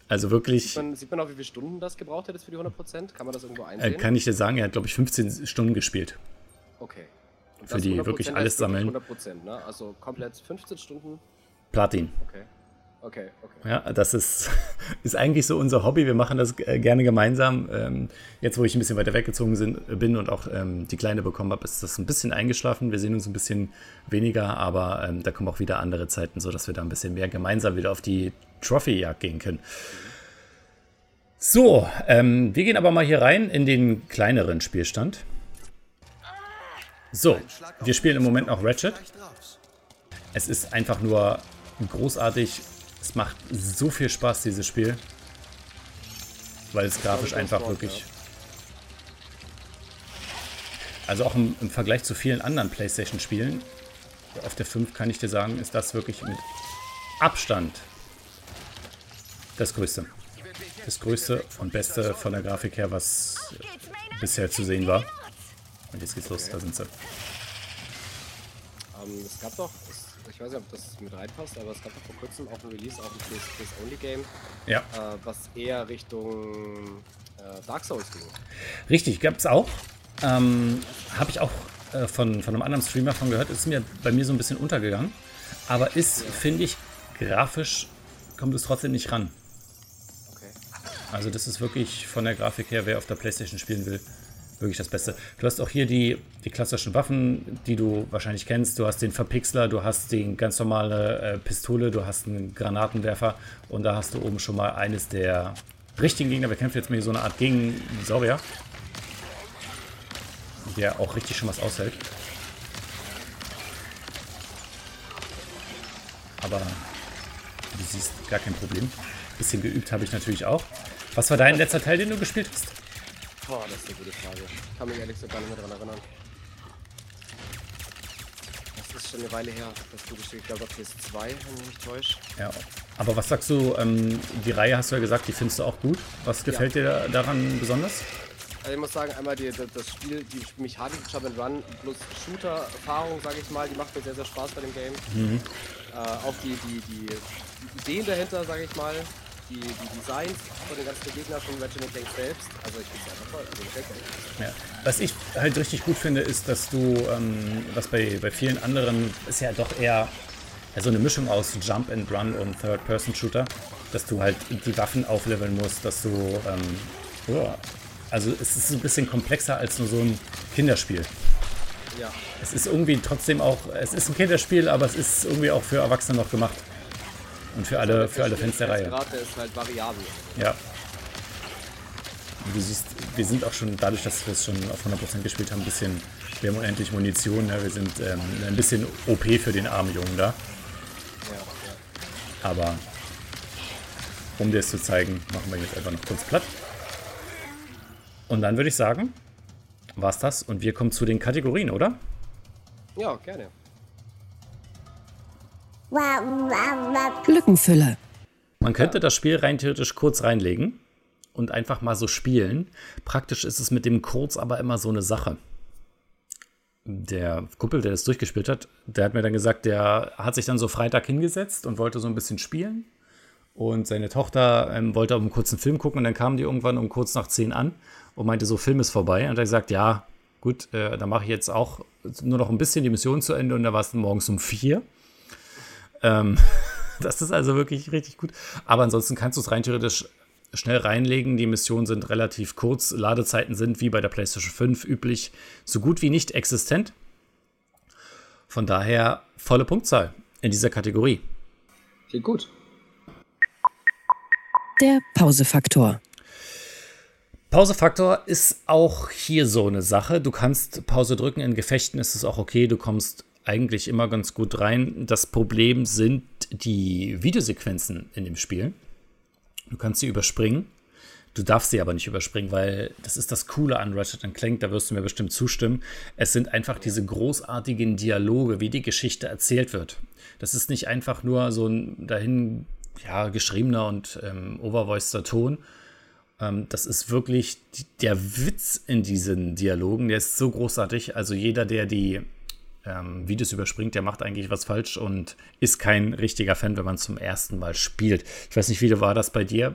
Also wirklich. Sieht man, sieht man auch, wie viele Stunden das gebraucht hätte für die 100%? Kann man das irgendwo einsehen? Äh, kann ich dir sagen, er hat, glaube ich, 15 Stunden gespielt. Okay. Und für die wirklich alles sammeln. 100%, ne? Also komplett 15 Stunden. Platin. Okay. Okay, okay. Ja, das ist, ist eigentlich so unser Hobby. Wir machen das äh, gerne gemeinsam. Ähm, jetzt, wo ich ein bisschen weiter weggezogen sind, bin und auch ähm, die Kleine bekommen habe, ist das ein bisschen eingeschlafen. Wir sehen uns ein bisschen weniger, aber ähm, da kommen auch wieder andere Zeiten, sodass wir da ein bisschen mehr gemeinsam wieder auf die Trophy-Jagd gehen können. So, ähm, wir gehen aber mal hier rein in den kleineren Spielstand. So, wir spielen im Moment noch Ratchet. Es ist einfach nur großartig. Es macht so viel Spaß, dieses Spiel. Weil es grafisch einfach wirklich... Also auch im, im Vergleich zu vielen anderen Playstation-Spielen, auf der 5 kann ich dir sagen, ist das wirklich mit Abstand das Größte. Das Größte und Beste von der Grafik her, was bisher zu sehen war. Und jetzt geht's los, da sind sie. Ähm, es gab doch, ich weiß nicht, ob das mit reinpasst, aber es gab vor kurzem auch ein Release, auch ein PS-Only-Game, ja. äh, was eher Richtung äh, Dark Souls ging. Richtig, gab's auch. Ähm, Habe ich auch äh, von, von einem anderen Streamer von gehört. Ist mir bei mir so ein bisschen untergegangen. Aber ist, ja. finde ich, grafisch kommt es trotzdem nicht ran. Also das ist wirklich von der Grafik her, wer auf der Playstation spielen will, wirklich das Beste. Du hast auch hier die, die klassischen Waffen, die du wahrscheinlich kennst. Du hast den Verpixler, du hast die ganz normale äh, Pistole, du hast einen Granatenwerfer und da hast du oben schon mal eines der richtigen Gegner. Wir kämpfen jetzt mit so einer Art Gegen-Saurier, der auch richtig schon was aushält. Aber du siehst, gar kein Problem. Bisschen geübt habe ich natürlich auch. Was war dein letzter Teil, den du gespielt hast? Boah, das ist eine gute Frage. Ich kann mich ehrlich gesagt gar nicht mehr daran erinnern. Das ist schon eine Weile her, dass du gespielt Ich glaube, auf PS2, wenn ich mich täusche. Ja. Aber was sagst du, ähm, die Reihe hast du ja gesagt, die findest du auch gut. Was gefällt dir da, daran besonders? Also ich muss sagen, einmal die, das Spiel, die Mechanik Jump and Run plus Shooter-Erfahrung, sage ich mal, die macht mir sehr, sehr Spaß bei dem Game. Mhm. Äh, auch die, die, die, die Ideen dahinter, sage ich mal, die, die Designs von den ganzen Gegnern von Ratchet Clank selbst. Also ich finde es einfach toll. Also ja. Was ich halt richtig gut finde, ist, dass du, ähm, was bei, bei vielen anderen ist ja doch eher also eine Mischung aus Jump and Run und Third-Person-Shooter, dass du halt die Waffen aufleveln musst, dass du, ähm, oh, also es ist ein bisschen komplexer als nur so ein Kinderspiel. Ja. Es ist irgendwie trotzdem auch, es ist ein Kinderspiel, aber es ist irgendwie auch für Erwachsene noch gemacht. Und für alle, für alle Fans der Reihe. Der ist halt variabel. Ja. Du siehst, wir sind auch schon, dadurch, dass wir es schon auf 100% gespielt haben, ein bisschen, wir haben unendlich Munition, ja, wir sind ähm, ein bisschen OP für den armen Jungen da. Ja, ja. Aber um dir es zu zeigen, machen wir jetzt einfach noch kurz platt. Und dann würde ich sagen, war's das und wir kommen zu den Kategorien, oder? Ja, gerne. Glückenfülle. Man könnte das Spiel rein theoretisch kurz reinlegen und einfach mal so spielen. Praktisch ist es mit dem Kurz aber immer so eine Sache. Der Kumpel, der das durchgespielt hat, der hat mir dann gesagt, der hat sich dann so Freitag hingesetzt und wollte so ein bisschen spielen. Und seine Tochter ähm, wollte auch einen kurzen Film gucken und dann kamen die irgendwann um kurz nach zehn an und meinte so, Film ist vorbei. Und er hat gesagt, ja, gut, äh, dann mache ich jetzt auch nur noch ein bisschen die Mission zu Ende und da war es morgens um vier. Ähm, das ist also wirklich richtig gut. Aber ansonsten kannst du es rein theoretisch schnell reinlegen. Die Missionen sind relativ kurz. Ladezeiten sind wie bei der PlayStation 5 üblich so gut wie nicht existent. Von daher volle Punktzahl in dieser Kategorie. Geht gut. Der Pausefaktor. Pausefaktor ist auch hier so eine Sache. Du kannst Pause drücken. In Gefechten ist es auch okay. Du kommst eigentlich immer ganz gut rein. Das Problem sind die Videosequenzen in dem Spiel. Du kannst sie überspringen. Du darfst sie aber nicht überspringen, weil das ist das Coole an Ratchet Clank, da wirst du mir bestimmt zustimmen. Es sind einfach diese großartigen Dialoge, wie die Geschichte erzählt wird. Das ist nicht einfach nur so ein dahin ja, geschriebener und ähm, overvoiceder Ton. Ähm, das ist wirklich der Witz in diesen Dialogen, der ist so großartig. Also jeder, der die ähm, Videos überspringt, der macht eigentlich was falsch und ist kein richtiger Fan, wenn man zum ersten Mal spielt. Ich weiß nicht, wie war das bei dir,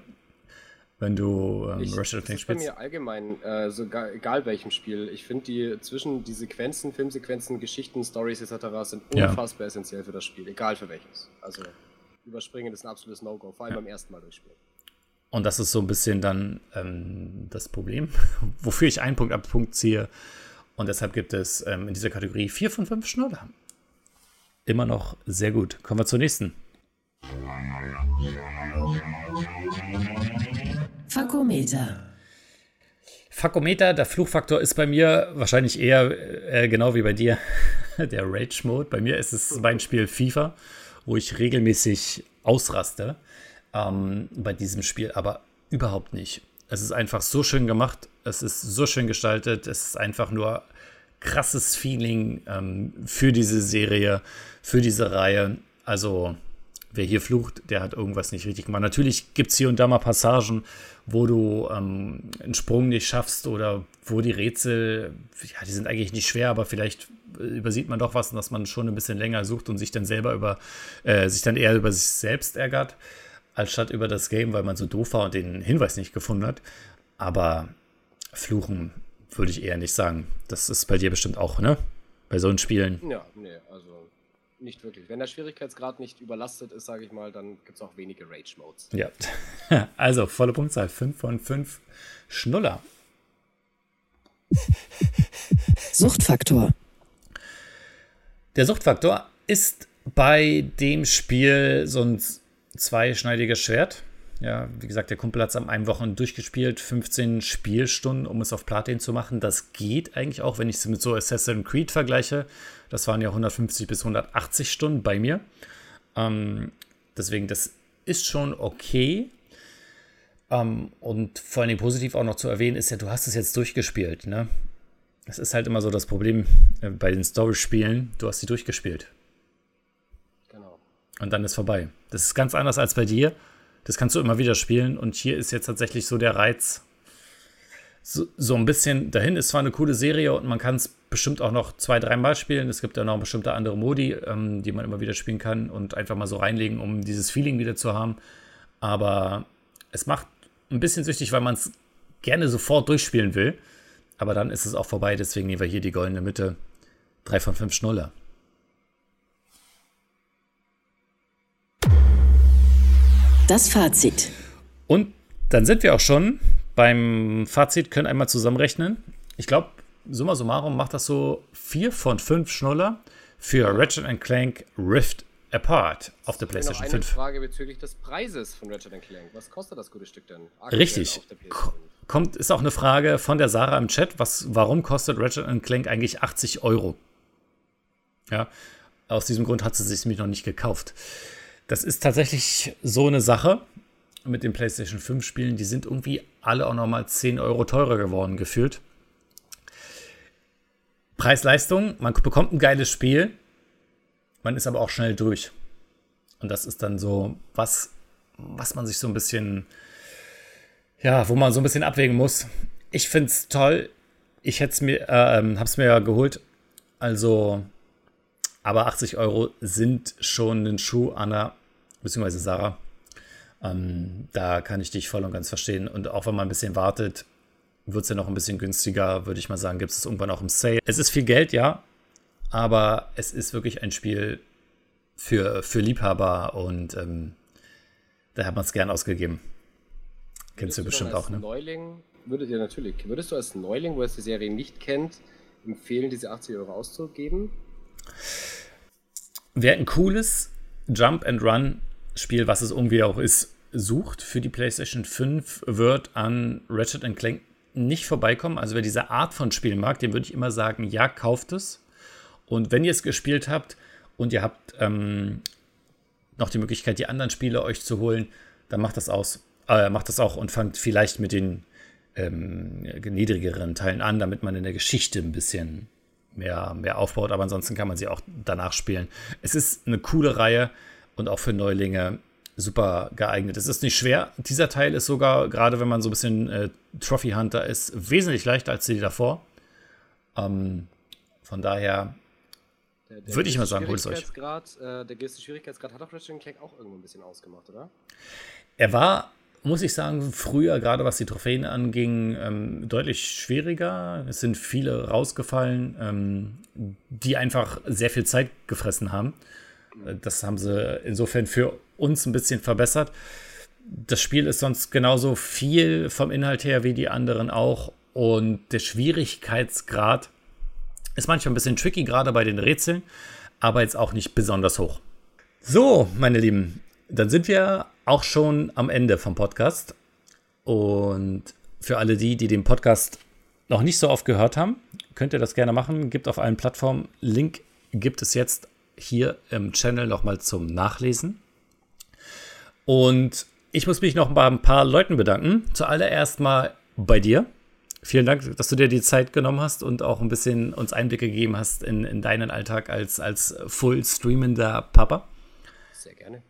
wenn du ähm, ich, Ratchet Clank spielst? bei mir allgemein, äh, so egal, egal welchem Spiel. Ich finde die zwischen die Sequenzen, Filmsequenzen, Geschichten, Stories etc. sind unfassbar ja. essentiell für das Spiel, egal für welches. Also überspringen ist ein absolutes No-Go, vor allem ja. beim ersten Mal durchspielen. Und das ist so ein bisschen dann ähm, das Problem, wofür ich einen Punkt ab Punkt ziehe. Und deshalb gibt es ähm, in dieser Kategorie 4 von 5 Schnuller. Immer noch sehr gut. Kommen wir zur nächsten. Fakometer. Fakometer, der Fluchfaktor ist bei mir wahrscheinlich eher äh, genau wie bei dir der Rage-Mode. Bei mir ist es mein Spiel FIFA, wo ich regelmäßig ausraste ähm, bei diesem Spiel, aber überhaupt nicht. Es ist einfach so schön gemacht, es ist so schön gestaltet, es ist einfach nur krasses Feeling ähm, für diese Serie, für diese Reihe. Also, wer hier flucht, der hat irgendwas nicht richtig gemacht. Natürlich gibt es hier und da mal Passagen, wo du ähm, einen Sprung nicht schaffst oder wo die Rätsel, ja, die sind eigentlich nicht schwer, aber vielleicht übersieht man doch was, dass man schon ein bisschen länger sucht und sich dann selber über, äh, sich dann eher über sich selbst ärgert als statt über das Game, weil man so doof war und den Hinweis nicht gefunden hat. Aber fluchen würde ich eher nicht sagen. Das ist bei dir bestimmt auch, ne? Bei so einen Spielen. Ja, nee, also nicht wirklich. Wenn der Schwierigkeitsgrad nicht überlastet ist, sage ich mal, dann gibt es auch wenige Rage-Modes. Ja. Also, volle Punktzahl. 5 von 5 Schnuller. Suchtfaktor. Der Suchtfaktor ist bei dem Spiel so ein zweischneidiges Schwert. Ja, wie gesagt, der Kumpel hat es am einen Wochen durchgespielt, 15 Spielstunden, um es auf Platin zu machen. Das geht eigentlich auch, wenn ich es mit so Assassin's Creed vergleiche. Das waren ja 150 bis 180 Stunden bei mir. Ähm, deswegen, das ist schon okay. Ähm, und vor allem positiv auch noch zu erwähnen ist ja, du hast es jetzt durchgespielt, ne? Das ist halt immer so das Problem äh, bei den Story-Spielen. Du hast sie durchgespielt. Und dann ist vorbei. Das ist ganz anders als bei dir. Das kannst du immer wieder spielen. Und hier ist jetzt tatsächlich so der Reiz, so, so ein bisschen dahin. Ist zwar eine coole Serie und man kann es bestimmt auch noch zwei, dreimal spielen. Es gibt ja noch bestimmte andere Modi, ähm, die man immer wieder spielen kann und einfach mal so reinlegen, um dieses Feeling wieder zu haben. Aber es macht ein bisschen süchtig, weil man es gerne sofort durchspielen will. Aber dann ist es auch vorbei, deswegen nehmen wir hier die goldene Mitte. 3 von 5 Schnuller. Das Fazit. Und dann sind wir auch schon beim Fazit, können einmal zusammenrechnen. Ich glaube, summa summarum macht das so 4 von 5 Schnuller für Ratchet Clank Rift Apart auf der PlayStation noch 5. Eine Frage bezüglich des Preises von Ratchet Clank. Was kostet das gute Stück denn? Aktuell Richtig. auf der PS5? Ko- Kommt, ist auch eine Frage von der Sarah im Chat. Was, warum kostet Ratchet Clank eigentlich 80 Euro? Ja, aus diesem Grund hat sie sich nämlich noch nicht gekauft. Das ist tatsächlich so eine Sache mit den PlayStation 5 Spielen. Die sind irgendwie alle auch nochmal 10 Euro teurer geworden, gefühlt. Preis-Leistung, man bekommt ein geiles Spiel, man ist aber auch schnell durch. Und das ist dann so was, was man sich so ein bisschen, ja, wo man so ein bisschen abwägen muss. Ich finde es toll. Ich hätte es mir, äh, ähm, hab's mir ja geholt. Also, aber 80 Euro sind schon ein Schuh, Anna, beziehungsweise Sarah. Ähm, da kann ich dich voll und ganz verstehen. Und auch wenn man ein bisschen wartet, wird es ja noch ein bisschen günstiger, würde ich mal sagen, gibt es irgendwann auch im Sale. Es ist viel Geld, ja, aber es ist wirklich ein Spiel für, für Liebhaber und ähm, da hat man es gern ausgegeben. Kennst du Würdest bestimmt dann auch, ne? Neuling, würdet ihr natürlich, würdest du als Neuling, wo es die Serie nicht kennt, empfehlen, diese 80 Euro auszugeben? Wer ein cooles Jump and Run Spiel, was es irgendwie auch ist, sucht für die PlayStation 5, wird an Ratchet Clank nicht vorbeikommen. Also wer diese Art von Spiel mag, dem würde ich immer sagen, ja, kauft es. Und wenn ihr es gespielt habt und ihr habt ähm, noch die Möglichkeit, die anderen Spiele euch zu holen, dann macht das aus. Äh, macht das auch und fangt vielleicht mit den ähm, niedrigeren Teilen an, damit man in der Geschichte ein bisschen mehr, mehr aufbaut. Aber ansonsten kann man sie auch danach spielen. Es ist eine coole Reihe und auch für Neulinge super geeignet. Es ist nicht schwer. Dieser Teil ist sogar, gerade wenn man so ein bisschen äh, Trophy Hunter ist, wesentlich leichter als die davor. Ähm, von daher Würde ich mal sagen, holt's euch. Schwierigkeitsgrad, Äh, der gewisse Schwierigkeitsgrad hat auch Ratchet Clank auch irgendwo ein bisschen ausgemacht, oder? Er war, muss ich sagen, früher, gerade was die Trophäen anging, ähm, deutlich schwieriger. Es sind viele rausgefallen, ähm, die einfach sehr viel Zeit gefressen haben. Das haben sie insofern für uns ein bisschen verbessert. Das Spiel ist sonst genauso viel vom Inhalt her wie die anderen auch. Und der Schwierigkeitsgrad ist manchmal ein bisschen tricky, gerade bei den Rätseln, aber jetzt auch nicht besonders hoch. So, meine Lieben, dann sind wir auch schon am Ende vom Podcast. Und für alle die, die den Podcast noch nicht so oft gehört haben, könnt ihr das gerne machen. Gibt auf allen Plattformen. Link gibt es jetzt hier im Channel nochmal zum Nachlesen. Und ich muss mich noch bei ein paar Leuten bedanken. Zuallererst mal bei dir. Vielen Dank, dass du dir die Zeit genommen hast und auch ein bisschen uns Einblicke gegeben hast in, in deinen Alltag als, als full streamender Papa. Sehr gerne.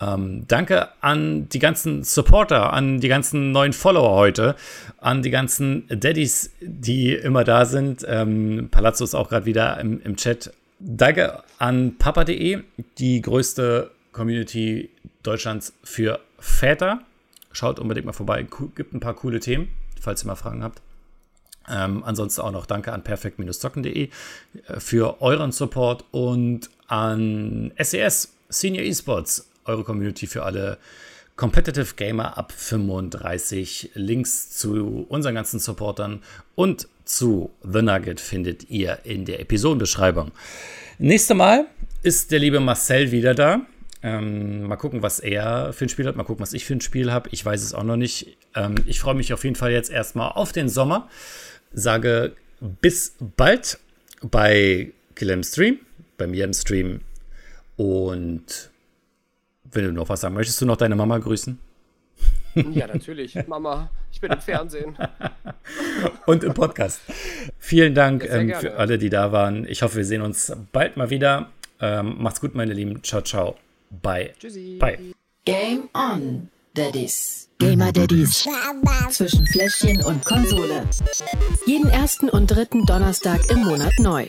Ähm, danke an die ganzen Supporter, an die ganzen neuen Follower heute, an die ganzen Daddys, die immer da sind. Ähm, Palazzo ist auch gerade wieder im, im Chat. Danke an papa.de, die größte Community Deutschlands für Väter. Schaut unbedingt mal vorbei, gibt ein paar coole Themen, falls ihr mal Fragen habt. Ähm, ansonsten auch noch danke an perfekt-zocken.de äh, für euren Support und an SES, Senior Esports, eure Community für alle Competitive Gamer ab 35. Links zu unseren ganzen Supportern und zu The Nugget findet ihr in der Episodenbeschreibung. Nächstes Mal ist der liebe Marcel wieder da. Ähm, mal gucken, was er für ein Spiel hat. Mal gucken, was ich für ein Spiel habe. Ich weiß es auch noch nicht. Ähm, ich freue mich auf jeden Fall jetzt erstmal auf den Sommer. Sage bis bald bei im Stream, bei mir im Stream. Und wenn du noch was sagen möchtest, du noch deine Mama grüßen? Ja, natürlich. Mama, ich bin im Fernsehen. Und im Podcast. Vielen Dank ja, ähm, für alle, die da waren. Ich hoffe, wir sehen uns bald mal wieder. Ähm, macht's gut, meine Lieben. Ciao, ciao. Bye. Tschüssi. Bye. Game on, Daddies. Gamer Daddies. Zwischen Fläschchen und Konsole. Jeden ersten und dritten Donnerstag im Monat neu.